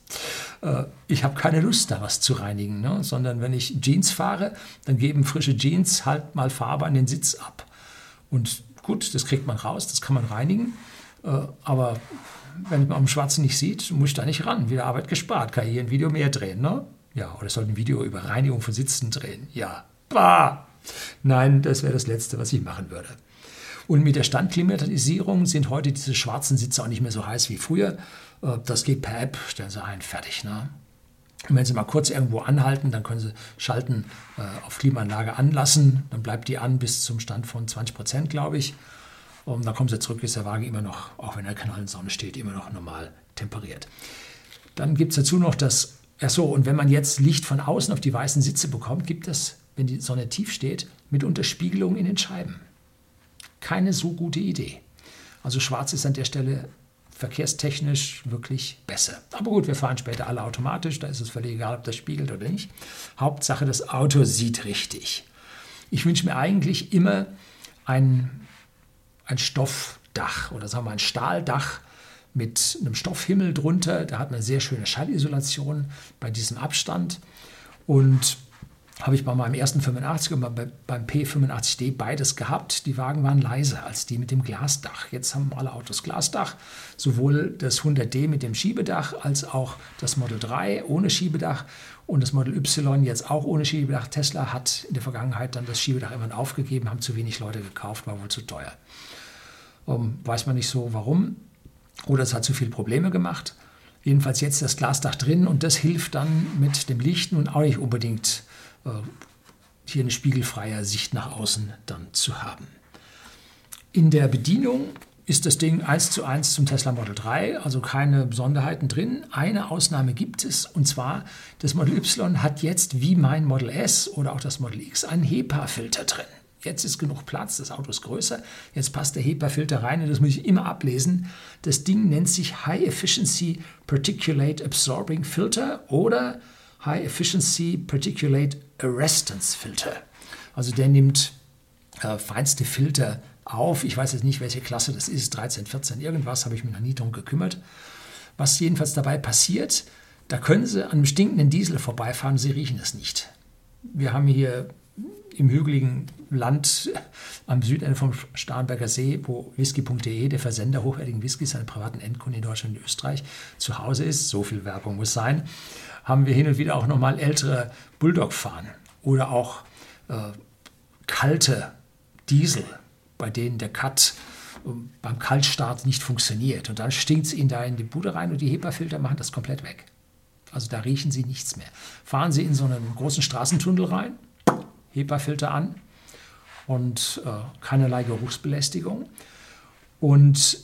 Äh, ich habe keine Lust, da was zu reinigen, ne? sondern wenn ich Jeans fahre, dann geben frische Jeans halt mal Farbe an den Sitz ab. Und gut, das kriegt man raus, das kann man reinigen. Äh, aber wenn man am Schwarzen nicht sieht, muss ich da nicht ran. Wieder Arbeit gespart, kann ich hier ein Video mehr drehen. Ne? Ja, oder soll ein Video über Reinigung von Sitzen drehen. Ja, bah! Nein, das wäre das Letzte, was ich machen würde. Und mit der Standklimatisierung sind heute diese schwarzen Sitze auch nicht mehr so heiß wie früher. Äh, das geht per App, stellen Sie ein, fertig. Ne? Und wenn Sie mal kurz irgendwo anhalten, dann können Sie Schalten äh, auf Klimaanlage anlassen. Dann bleibt die an bis zum Stand von 20 Prozent, glaube ich. Und dann kommen Sie zurück, ist der Wagen immer noch, auch wenn er knallend Sonne steht, immer noch normal temperiert. Dann gibt es dazu noch das Ach so, und wenn man jetzt Licht von außen auf die weißen Sitze bekommt, gibt es, wenn die Sonne tief steht, mitunter Spiegelungen in den Scheiben. Keine so gute Idee. Also schwarz ist an der Stelle verkehrstechnisch wirklich besser. Aber gut, wir fahren später alle automatisch, da ist es völlig egal, ob das spiegelt oder nicht. Hauptsache, das Auto sieht richtig. Ich wünsche mir eigentlich immer ein, ein Stoffdach oder sagen wir ein Stahldach mit einem Stoffhimmel drunter. Da hat man sehr schöne Schallisolation bei diesem Abstand. Und habe ich bei meinem ersten 85 und beim P85D beides gehabt. Die Wagen waren leiser als die mit dem Glasdach. Jetzt haben alle Autos Glasdach, sowohl das 100D mit dem Schiebedach als auch das Model 3 ohne Schiebedach und das Model Y jetzt auch ohne Schiebedach. Tesla hat in der Vergangenheit dann das Schiebedach immer aufgegeben, haben zu wenig Leute gekauft, war wohl zu teuer. Um, weiß man nicht so warum. Oder es hat zu viele Probleme gemacht. Jedenfalls jetzt das Glasdach drin und das hilft dann mit dem Lichten und auch nicht unbedingt hier eine spiegelfreie Sicht nach außen dann zu haben. In der Bedienung ist das Ding 1 zu 1 zum Tesla Model 3, also keine Besonderheiten drin. Eine Ausnahme gibt es, und zwar das Model Y hat jetzt wie mein Model S oder auch das Model X einen HEPA-Filter drin. Jetzt ist genug Platz, das Auto ist größer, jetzt passt der HEPA-Filter rein und das muss ich immer ablesen. Das Ding nennt sich High Efficiency Particulate Absorbing Filter oder High Efficiency Particulate Arrestance Filter. Also der nimmt äh, feinste Filter auf. Ich weiß jetzt nicht, welche Klasse das ist, 13, 14, irgendwas, habe ich mich noch nie drum gekümmert. Was jedenfalls dabei passiert, da können Sie an einem stinkenden Diesel vorbeifahren, Sie riechen es nicht. Wir haben hier im hügeligen Land am Südende vom Starnberger See, wo whisky.de, der Versender hochwertigen Whiskys, seine privaten Endkunden in Deutschland und Österreich, zu Hause ist, so viel Werbung muss sein, haben wir hin und wieder auch nochmal ältere Bulldog fahren oder auch äh, kalte Diesel, bei denen der Cut äh, beim Kaltstart nicht funktioniert. Und dann stinkt es ihnen da in die Bude rein und die HEPA-Filter machen das komplett weg. Also da riechen sie nichts mehr. Fahren sie in so einen großen Straßentunnel rein, HEPA-Filter an und äh, keinerlei Geruchsbelästigung. Und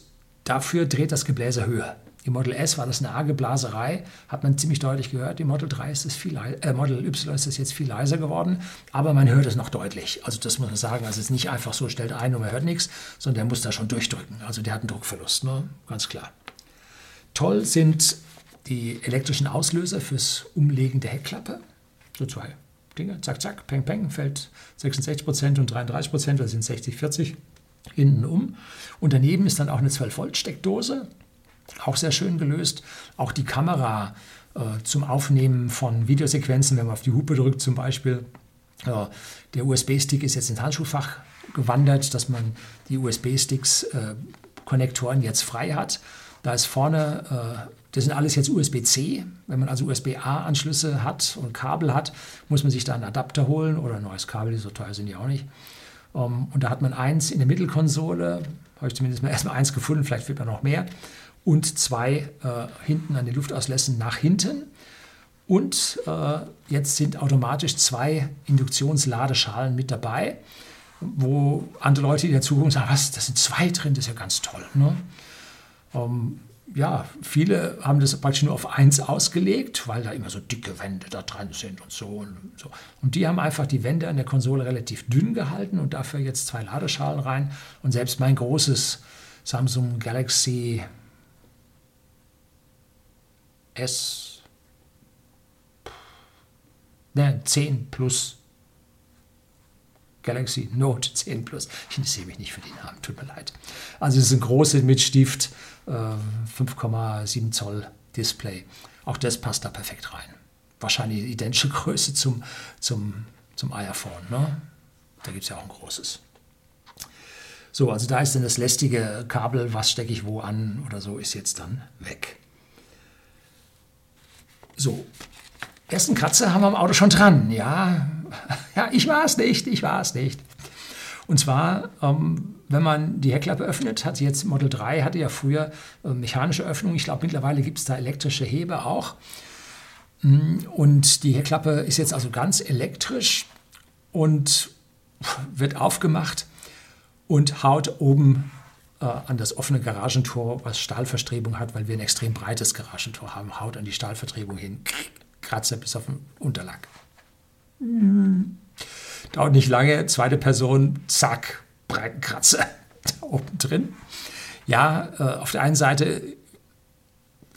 dafür dreht das Gebläse höher. Im Model S war das eine arge Blaserei, hat man ziemlich deutlich gehört. Im Model 3 ist es viel äh, Model Y ist es jetzt viel leiser geworden, aber man hört es noch deutlich. Also das muss man sagen. Also es ist nicht einfach so, stellt ein und man hört nichts, sondern der muss da schon durchdrücken. Also der hat einen Druckverlust, ne? ganz klar. Toll sind die elektrischen Auslöser fürs Umlegen der Heckklappe. So zwei Dinge, zack, zack, peng, peng, fällt 66% und 33%, das sind 60, 40 hinten um. Und daneben ist dann auch eine 12-Volt-Steckdose auch sehr schön gelöst. Auch die Kamera äh, zum Aufnehmen von Videosequenzen, wenn man auf die Hupe drückt zum Beispiel. Äh, der USB-Stick ist jetzt ins Handschuhfach gewandert, dass man die USB-Sticks-Konnektoren äh, jetzt frei hat. Da ist vorne, äh, das sind alles jetzt USB-C. Wenn man also USB-A-Anschlüsse hat und Kabel hat, muss man sich da einen Adapter holen oder ein neues Kabel, so teuer sind die auch nicht. Ähm, und da hat man eins in der Mittelkonsole, habe ich zumindest mal erstmal eins gefunden, vielleicht wird man noch mehr und zwei äh, hinten an den Luftauslässen nach hinten. Und äh, jetzt sind automatisch zwei Induktionsladeschalen mit dabei, wo andere Leute, die dazugucken, sagen, was, das sind zwei drin, das ist ja ganz toll. Ne? Ähm, ja, viele haben das praktisch nur auf eins ausgelegt, weil da immer so dicke Wände da dran sind und so, und so. Und die haben einfach die Wände an der Konsole relativ dünn gehalten und dafür jetzt zwei Ladeschalen rein. Und selbst mein großes Samsung Galaxy S ne, 10 Plus Galaxy Note 10 Plus. Ich interessiere mich nicht für den Namen, tut mir leid. Also es ist ein großes mit Stift, äh, 5,7 Zoll Display. Auch das passt da perfekt rein. Wahrscheinlich identische Größe zum, zum, zum iPhone. Ne? Da gibt es ja auch ein großes. So, also da ist dann das lästige Kabel, was stecke ich wo an oder so, ist jetzt dann weg. So, ersten Kratzer haben wir am Auto schon dran. Ja, ja ich war es nicht, ich war es nicht. Und zwar, ähm, wenn man die Heckklappe öffnet, hat sie jetzt Model 3, hatte ja früher äh, mechanische Öffnung. Ich glaube, mittlerweile gibt es da elektrische Hebe auch. Mm, und die Heckklappe ist jetzt also ganz elektrisch und wird aufgemacht und haut oben äh, an das offene Garagentor, was Stahlverstrebung hat, weil wir ein extrem breites Garagentor haben, haut an die Stahlverstrebung hin, Kratzer bis auf den Unterlack. Mhm. Dauert nicht lange, zweite Person, zack, breiten Kratzer da oben drin. Ja, äh, auf der einen Seite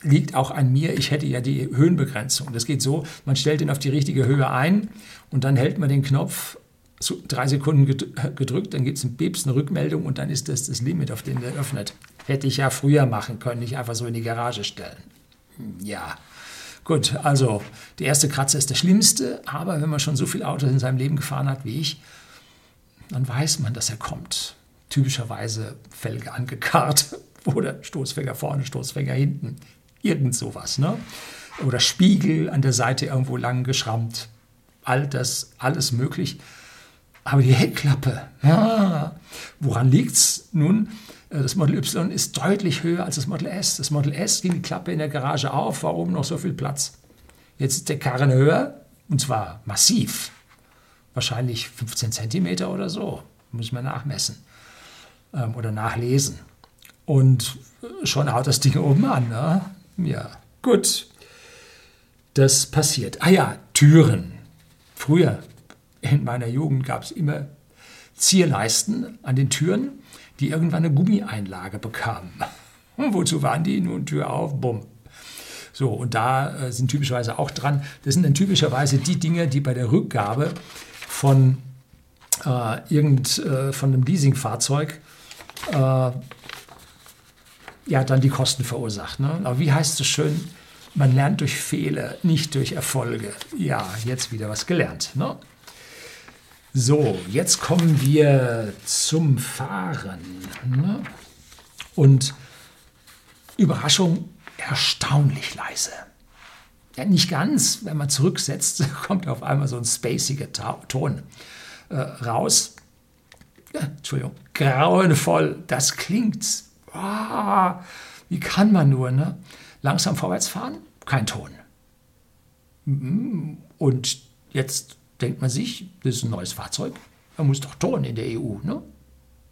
liegt auch an mir. Ich hätte ja die Höhenbegrenzung. Das geht so, man stellt ihn auf die richtige Höhe ein und dann hält man den Knopf so drei Sekunden gedrückt, dann gibt es ein Beeps, eine Rückmeldung und dann ist das das Limit, auf dem der öffnet. Hätte ich ja früher machen können, nicht einfach so in die Garage stellen. Ja, gut, also der erste Kratzer ist der schlimmste, aber wenn man schon so viele Autos in seinem Leben gefahren hat wie ich, dann weiß man, dass er kommt. Typischerweise Felge angekarrt oder Stoßfänger vorne, Stoßfänger hinten. Irgend sowas. Ne? Oder Spiegel an der Seite irgendwo lang geschrammt. All das, alles möglich. Aber die Heckklappe, ja, woran liegt es nun? Äh, das Model Y ist deutlich höher als das Model S. Das Model S ging die Klappe in der Garage auf, war oben noch so viel Platz. Jetzt ist der Karren höher und zwar massiv. Wahrscheinlich 15 cm oder so. Muss man nachmessen ähm, oder nachlesen. Und schon haut das Ding oben an. Ne? Ja, gut. Das passiert. Ah ja, Türen. Früher in meiner Jugend gab es immer Zierleisten an den Türen, die irgendwann eine Gummieinlage bekamen. Und wozu waren die? Nun Tür auf, bumm. So, und da äh, sind typischerweise auch dran, das sind dann typischerweise die Dinge, die bei der Rückgabe von äh, irgend, äh, von einem Leasingfahrzeug äh, ja dann die Kosten verursacht. Ne? Aber wie heißt es schön? Man lernt durch Fehler, nicht durch Erfolge. Ja, jetzt wieder was gelernt. Ne? So, jetzt kommen wir zum Fahren. Ne? Und Überraschung, erstaunlich leise. Ja, nicht ganz. Wenn man zurücksetzt, kommt auf einmal so ein spaciger Ton äh, raus. Ja, Entschuldigung, grauenvoll. Das klingt. Oh, wie kann man nur, ne? Langsam vorwärts fahren? Kein Ton. Und jetzt denkt man sich, das ist ein neues Fahrzeug, man muss doch Ton in der EU. Ne?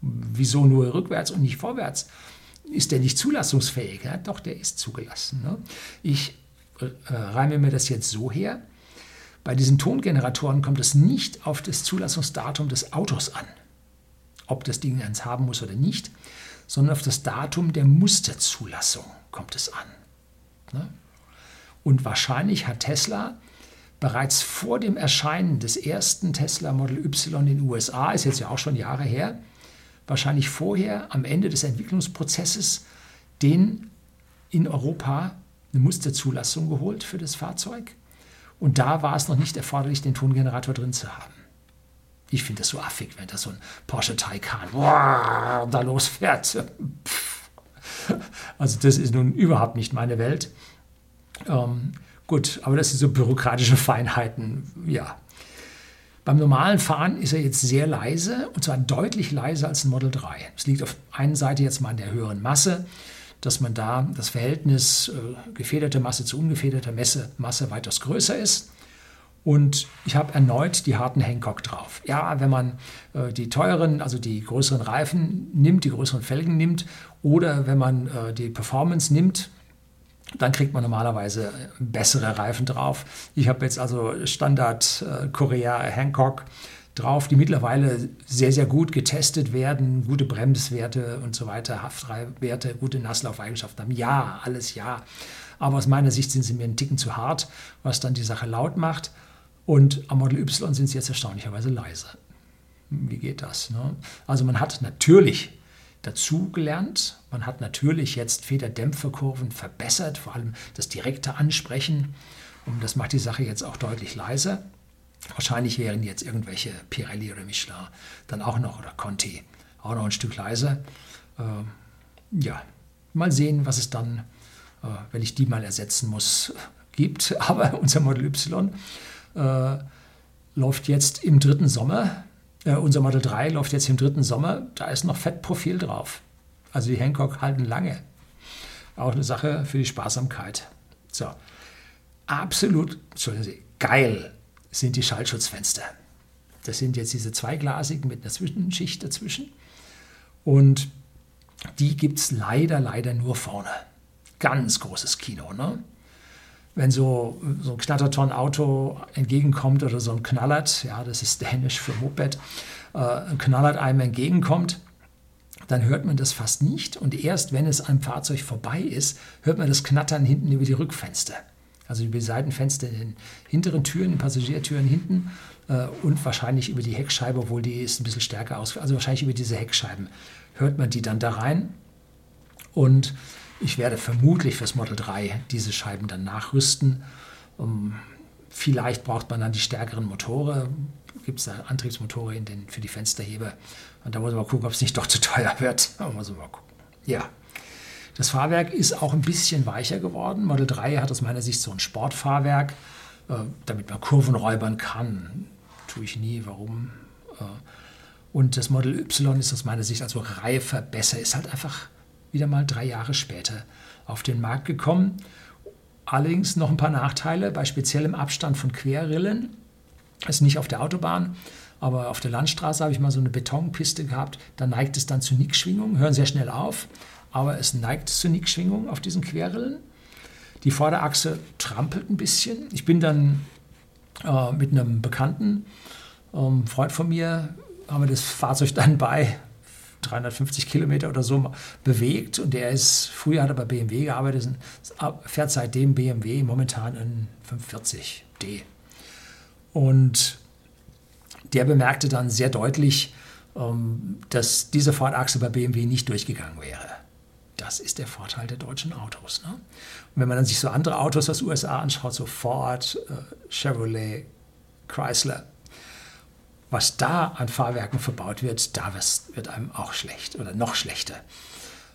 Wieso nur rückwärts und nicht vorwärts? Ist der nicht zulassungsfähig? Ja, doch, der ist zugelassen. Ne? Ich äh, reime mir das jetzt so her. Bei diesen Tongeneratoren kommt es nicht auf das Zulassungsdatum des Autos an, ob das Ding eins haben muss oder nicht, sondern auf das Datum der Musterzulassung kommt es an. Ne? Und wahrscheinlich hat Tesla bereits vor dem Erscheinen des ersten Tesla Model Y in den USA, ist jetzt ja auch schon Jahre her, wahrscheinlich vorher am Ende des Entwicklungsprozesses den in Europa eine Musterzulassung geholt für das Fahrzeug. Und da war es noch nicht erforderlich, den Tongenerator drin zu haben. Ich finde das so affig, wenn da so ein Porsche Taycan wow, da losfährt. Also das ist nun überhaupt nicht meine Welt. Ähm, Gut, aber das sind so bürokratische Feinheiten, ja. Beim normalen Fahren ist er jetzt sehr leise und zwar deutlich leiser als ein Model 3. Es liegt auf einer Seite jetzt mal an der höheren Masse, dass man da das Verhältnis äh, gefederte Masse zu ungefederter Messe, Masse weitaus größer ist. Und ich habe erneut die harten Hancock drauf. Ja, wenn man äh, die teuren, also die größeren Reifen nimmt, die größeren Felgen nimmt oder wenn man äh, die Performance nimmt, dann kriegt man normalerweise bessere Reifen drauf. Ich habe jetzt also Standard äh, Korea Hancock drauf, die mittlerweile sehr, sehr gut getestet werden, gute Bremswerte und so weiter, Haftwerte, gute Nasslaufeigenschaften haben. Ja, alles ja. Aber aus meiner Sicht sind sie mir einen Ticken zu hart, was dann die Sache laut macht. Und am Model Y sind sie jetzt erstaunlicherweise leise. Wie geht das? Ne? Also man hat natürlich dazugelernt. Man hat natürlich jetzt Federdämpferkurven verbessert, vor allem das direkte Ansprechen. Und das macht die Sache jetzt auch deutlich leiser. Wahrscheinlich wären jetzt irgendwelche Pirelli oder Michelin dann auch noch oder Conti auch noch ein Stück leiser. Äh, ja, mal sehen, was es dann, äh, wenn ich die mal ersetzen muss, gibt. Aber unser Model Y äh, läuft jetzt im dritten Sommer äh, unser Model 3 läuft jetzt im dritten Sommer, da ist noch Fettprofil drauf. Also die Hancock halten lange. Auch eine Sache für die Sparsamkeit. So, absolut, Entschuldigen Sie, geil sind die Schallschutzfenster. Das sind jetzt diese zweiglasigen mit einer Zwischenschicht dazwischen. Und die gibt es leider, leider nur vorne. Ganz großes Kino. Ne? Wenn so, so ein Knatterton-Auto entgegenkommt oder so ein Knallert, ja, das ist dänisch für Moped, äh, ein Knallert einem entgegenkommt, dann hört man das fast nicht. Und erst wenn es am Fahrzeug vorbei ist, hört man das Knattern hinten über die Rückfenster. Also über die Seitenfenster in den hinteren Türen, den Passagiertüren hinten äh, und wahrscheinlich über die Heckscheibe, obwohl die ist ein bisschen stärker aus. Also wahrscheinlich über diese Heckscheiben hört man die dann da rein. Und ich werde vermutlich fürs Model 3 diese Scheiben dann nachrüsten. Um, vielleicht braucht man dann die stärkeren Motoren. Gibt es da Antriebsmotoren den, für die Fensterheber? Und da muss man mal gucken, ob es nicht doch zu teuer wird. Da muss mal gucken. Ja. Das Fahrwerk ist auch ein bisschen weicher geworden. Model 3 hat aus meiner Sicht so ein Sportfahrwerk, äh, damit man Kurven räubern kann. Tue ich nie. Warum? Äh, und das Model Y ist aus meiner Sicht also reifer, besser. Ist halt einfach wieder mal drei Jahre später auf den Markt gekommen. Allerdings noch ein paar Nachteile bei speziellem Abstand von Querrillen. Ist nicht auf der Autobahn, aber auf der Landstraße habe ich mal so eine Betonpiste gehabt. Da neigt es dann zu Nickschwingungen, hören sehr schnell auf aber es neigt zur Nickschwingung auf diesen Querrillen. Die Vorderachse trampelt ein bisschen. Ich bin dann äh, mit einem Bekannten, ähm, Freund von mir, haben wir das Fahrzeug dann bei 350 Kilometer oder so bewegt und der ist, früher hat er bei BMW gearbeitet, fährt seitdem BMW momentan ein 540D. Und der bemerkte dann sehr deutlich, ähm, dass diese Fahrtachse bei BMW nicht durchgegangen wäre. Das ist der Vorteil der deutschen Autos. Ne? Und wenn man dann sich so andere Autos aus den USA anschaut, so Ford, äh, Chevrolet, Chrysler, was da an Fahrwerken verbaut wird, da wird einem auch schlecht oder noch schlechter.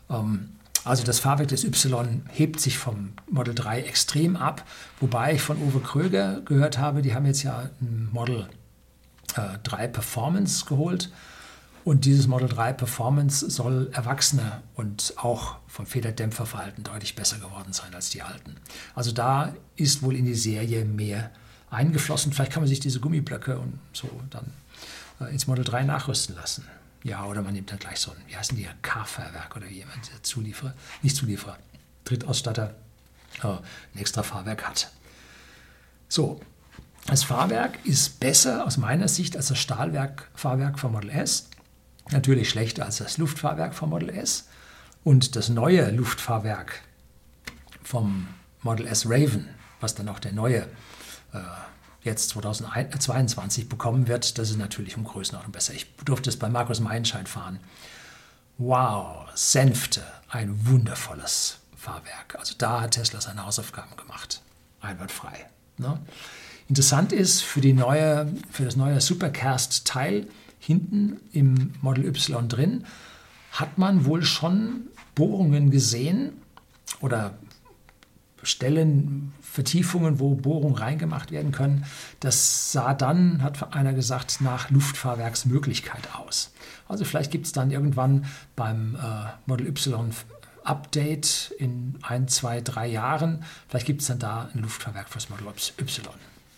Ähm, also das Fahrwerk des Y hebt sich vom Model 3 extrem ab, wobei ich von Uwe Kröger gehört habe, die haben jetzt ja ein Model äh, 3 Performance geholt und dieses Model 3 Performance soll erwachsener und auch vom Federdämpferverhalten deutlich besser geworden sein als die alten. Also da ist wohl in die Serie mehr eingeflossen. Vielleicht kann man sich diese Gummiblöcke und so dann äh, ins Model 3 nachrüsten lassen. Ja, oder man nimmt dann gleich so ein, wie heißen die, K-Fahrwerk oder jemand, der Zulieferer, nicht Zulieferer, Drittausstatter, äh, ein extra Fahrwerk hat. So, das Fahrwerk ist besser aus meiner Sicht als das Stahlwerk-Fahrwerk vom Model S natürlich schlechter als das Luftfahrwerk vom Model S. Und das neue Luftfahrwerk vom Model S Raven, was dann auch der neue äh, jetzt 2022 bekommen wird, das ist natürlich um Größenordnung besser. Ich durfte es bei Markus Meilenscheid fahren. Wow, Sänfte, ein wundervolles Fahrwerk. Also da hat Tesla seine Hausaufgaben gemacht. Einwandfrei. Ne? Interessant ist für, die neue, für das neue Supercast-Teil, hinten im Model Y drin, hat man wohl schon Bohrungen gesehen oder Stellen, Vertiefungen, wo Bohrungen reingemacht werden können. Das sah dann, hat einer gesagt, nach Luftfahrwerksmöglichkeit aus. Also vielleicht gibt es dann irgendwann beim äh, Model Y Update in ein, zwei, drei Jahren, vielleicht gibt es dann da ein Luftfahrwerk fürs Model Y.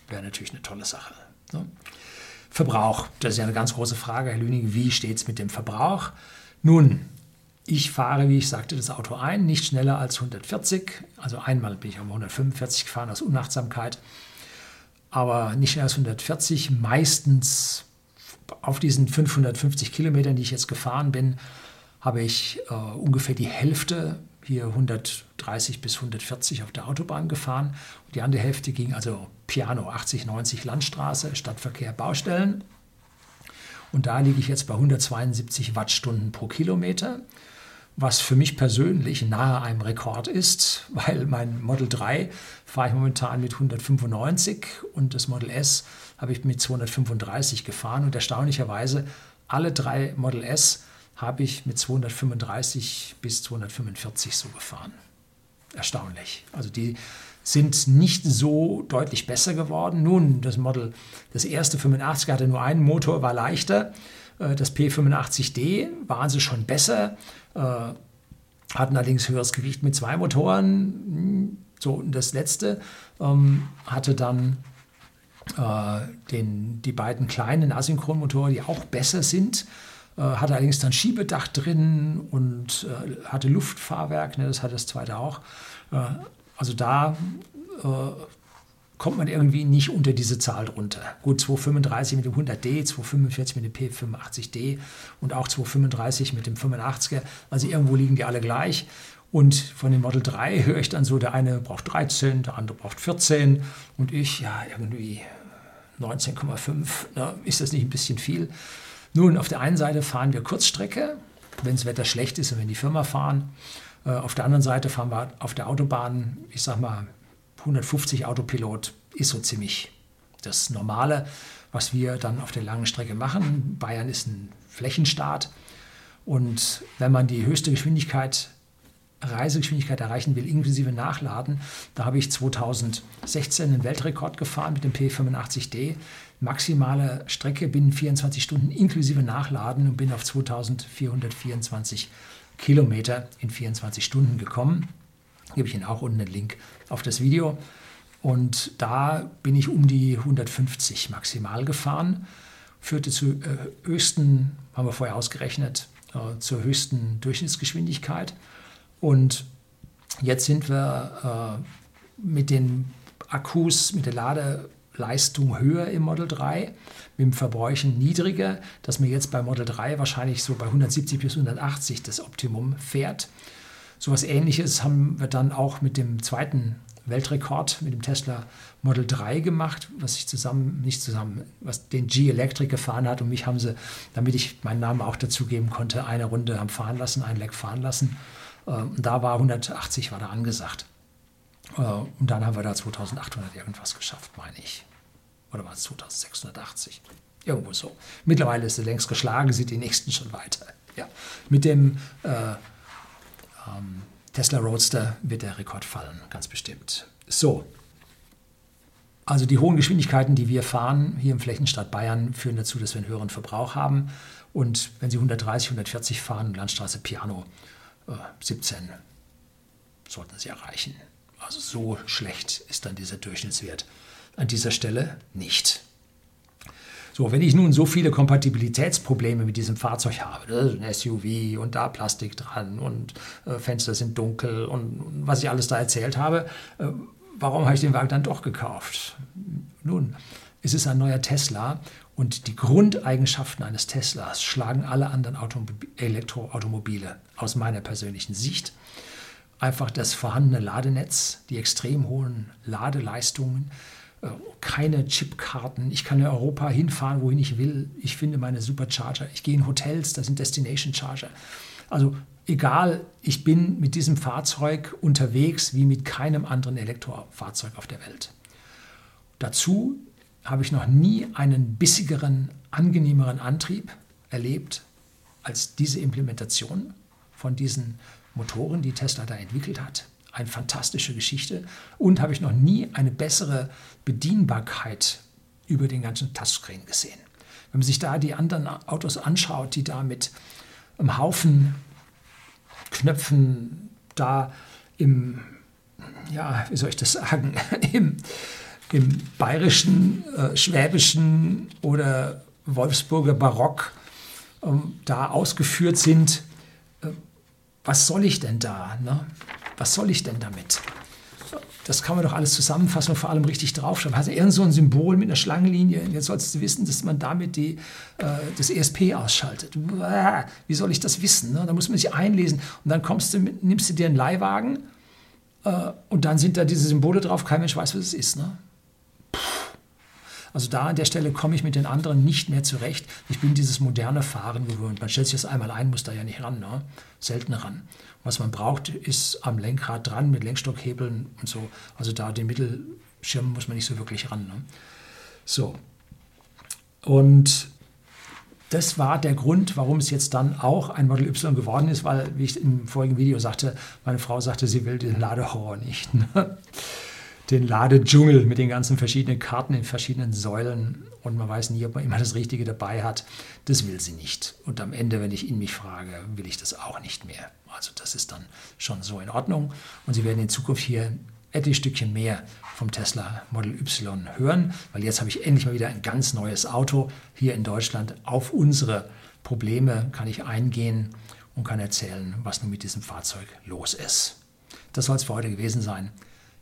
Wäre natürlich eine tolle Sache. Ne? Verbrauch, das ist ja eine ganz große Frage, Herr Lüning, wie steht es mit dem Verbrauch? Nun, ich fahre, wie ich sagte, das Auto ein, nicht schneller als 140. Also einmal bin ich um 145 gefahren aus Unachtsamkeit, aber nicht schneller als 140. Meistens auf diesen 550 Kilometern, die ich jetzt gefahren bin, habe ich äh, ungefähr die Hälfte hier 130 bis 140 auf der Autobahn gefahren. Und die andere Hälfte ging also Piano 80, 90 Landstraße, Stadtverkehr, Baustellen. Und da liege ich jetzt bei 172 Wattstunden pro Kilometer, was für mich persönlich nahe einem Rekord ist, weil mein Model 3 fahre ich momentan mit 195 und das Model S habe ich mit 235 gefahren. Und erstaunlicherweise alle drei Model S habe ich mit 235 bis 245 so gefahren. Erstaunlich. Also die sind nicht so deutlich besser geworden. Nun, das Model, das erste 85 hatte nur einen Motor, war leichter. Äh, das P85D waren sie schon besser, äh, hatten allerdings höheres Gewicht mit zwei Motoren. So, das letzte ähm, hatte dann äh, den, die beiden kleinen Asynchronmotoren, die auch besser sind. Hatte allerdings dann Schiebedach drin und hatte Luftfahrwerk, ne, das hat das zweite auch. Äh, also da kommt man irgendwie nicht unter diese Zahl drunter. Gut, 235 mit dem 100D, 245 mit dem P85D und auch 235 mit dem 85er. Also irgendwo liegen die alle gleich. Und von dem Model 3 höre ich dann so, der eine braucht 13, der andere braucht 14 und ich, ja, irgendwie 19,5. Ne? Ist das nicht ein bisschen viel? Nun, auf der einen Seite fahren wir Kurzstrecke, wenn das Wetter schlecht ist und wenn die Firma fahren. Äh, auf der anderen Seite fahren wir auf der Autobahn, ich sag mal, 150 Autopilot ist so ziemlich das Normale, was wir dann auf der langen Strecke machen. Bayern ist ein Flächenstaat und wenn man die höchste Geschwindigkeit Reisegeschwindigkeit erreichen will, inklusive Nachladen. Da habe ich 2016 einen Weltrekord gefahren mit dem P85D. Maximale Strecke binnen 24 Stunden inklusive Nachladen und bin auf 2424 Kilometer in 24 Stunden gekommen. Gebe ich Ihnen auch unten einen Link auf das Video. Und da bin ich um die 150 maximal gefahren. Führte zu äh, höchsten, haben wir vorher ausgerechnet, äh, zur höchsten Durchschnittsgeschwindigkeit. Und jetzt sind wir äh, mit den Akkus, mit der Ladeleistung höher im Model 3, mit dem Verbräuchen niedriger, dass man jetzt bei Model 3 wahrscheinlich so bei 170 bis 180 das Optimum fährt. So etwas ähnliches haben wir dann auch mit dem zweiten Weltrekord mit dem Tesla Model 3 gemacht, was ich zusammen, nicht zusammen, was den G-Electric gefahren hat und mich haben sie, damit ich meinen Namen auch dazugeben konnte, eine Runde haben fahren lassen, ein Leck fahren lassen. Ähm, da war 180 war da angesagt. Äh, und dann haben wir da 2800 irgendwas geschafft, meine ich. Oder war es 2680? Irgendwo so. Mittlerweile ist er längst geschlagen, sind die nächsten schon weiter. Ja. Mit dem äh, ähm, Tesla Roadster wird der Rekord fallen, ganz bestimmt. So. Also die hohen Geschwindigkeiten, die wir fahren hier im Flächenstaat Bayern, führen dazu, dass wir einen höheren Verbrauch haben. Und wenn Sie 130, 140 fahren, Landstraße Piano, 17 äh, sollten sie erreichen. Also so schlecht ist dann dieser Durchschnittswert an dieser Stelle nicht. So, wenn ich nun so viele Kompatibilitätsprobleme mit diesem Fahrzeug habe, ist ein SUV und da Plastik dran und äh, Fenster sind dunkel und, was ich alles da erzählt habe, äh, warum habe ich den Wagen dann doch gekauft? Nun, es ist ein neuer Tesla und die Grundeigenschaften eines Teslas schlagen alle anderen Automobil Elektroautomobile aus meiner persönlichen Sicht. Einfach das vorhandene Ladenetz, die extrem hohen Ladeleistungen, äh, keine Chipkarten. Ich kann in Europa hinfahren, wohin ich will. Ich finde meine Supercharger. Ich gehe in Hotels, das sind Destination Charger. Also egal, ich bin mit diesem Fahrzeug unterwegs wie mit keinem anderen Elektrofahrzeug auf der Welt. Dazu habe ich noch nie einen bissigeren, angenehmeren Antrieb erlebt als diese Implementation von diesen Motoren, die Tesla da entwickelt hat. Eine fantastische Geschichte. Und habe ich noch nie eine bessere Bedienbarkeit über den ganzen Touchscreen gesehen. Wenn man sich da die anderen Autos anschaut, die da mit einem Haufen Knöpfen da im, ja, wie soll ich das sagen, im, im bayerischen, äh, schwäbischen oder Wolfsburger Barock ähm, da ausgeführt sind, was soll ich denn da? Ne? Was soll ich denn damit? Das kann man doch alles zusammenfassen und vor allem richtig draufschreiben. Also irgend so ein Symbol mit einer Schlangenlinie. Jetzt sollst du wissen, dass man damit die, äh, das ESP ausschaltet. Wie soll ich das wissen? Ne? Da muss man sich einlesen. Und dann kommst du, nimmst du dir einen Leihwagen äh, und dann sind da diese Symbole drauf. Kein Mensch weiß, was es ist. Ne? Also da an der Stelle komme ich mit den anderen nicht mehr zurecht. Ich bin dieses moderne Fahren gewöhnt. Man stellt sich das einmal ein, muss da ja nicht ran, ne? selten ran. Was man braucht, ist am Lenkrad dran mit Lenkstockhebeln und so. Also da den Mittelschirm muss man nicht so wirklich ran. Ne? So. Und das war der Grund, warum es jetzt dann auch ein Model Y geworden ist, weil, wie ich im vorigen Video sagte, meine Frau sagte, sie will den Ladehorror nicht. Ne? Den Ladedschungel mit den ganzen verschiedenen Karten in verschiedenen Säulen und man weiß nie, ob man immer das Richtige dabei hat. Das will sie nicht. Und am Ende, wenn ich ihn mich frage, will ich das auch nicht mehr. Also das ist dann schon so in Ordnung. Und Sie werden in Zukunft hier etliche Stückchen mehr vom Tesla Model Y hören, weil jetzt habe ich endlich mal wieder ein ganz neues Auto hier in Deutschland. Auf unsere Probleme kann ich eingehen und kann erzählen, was nun mit diesem Fahrzeug los ist. Das soll es für heute gewesen sein.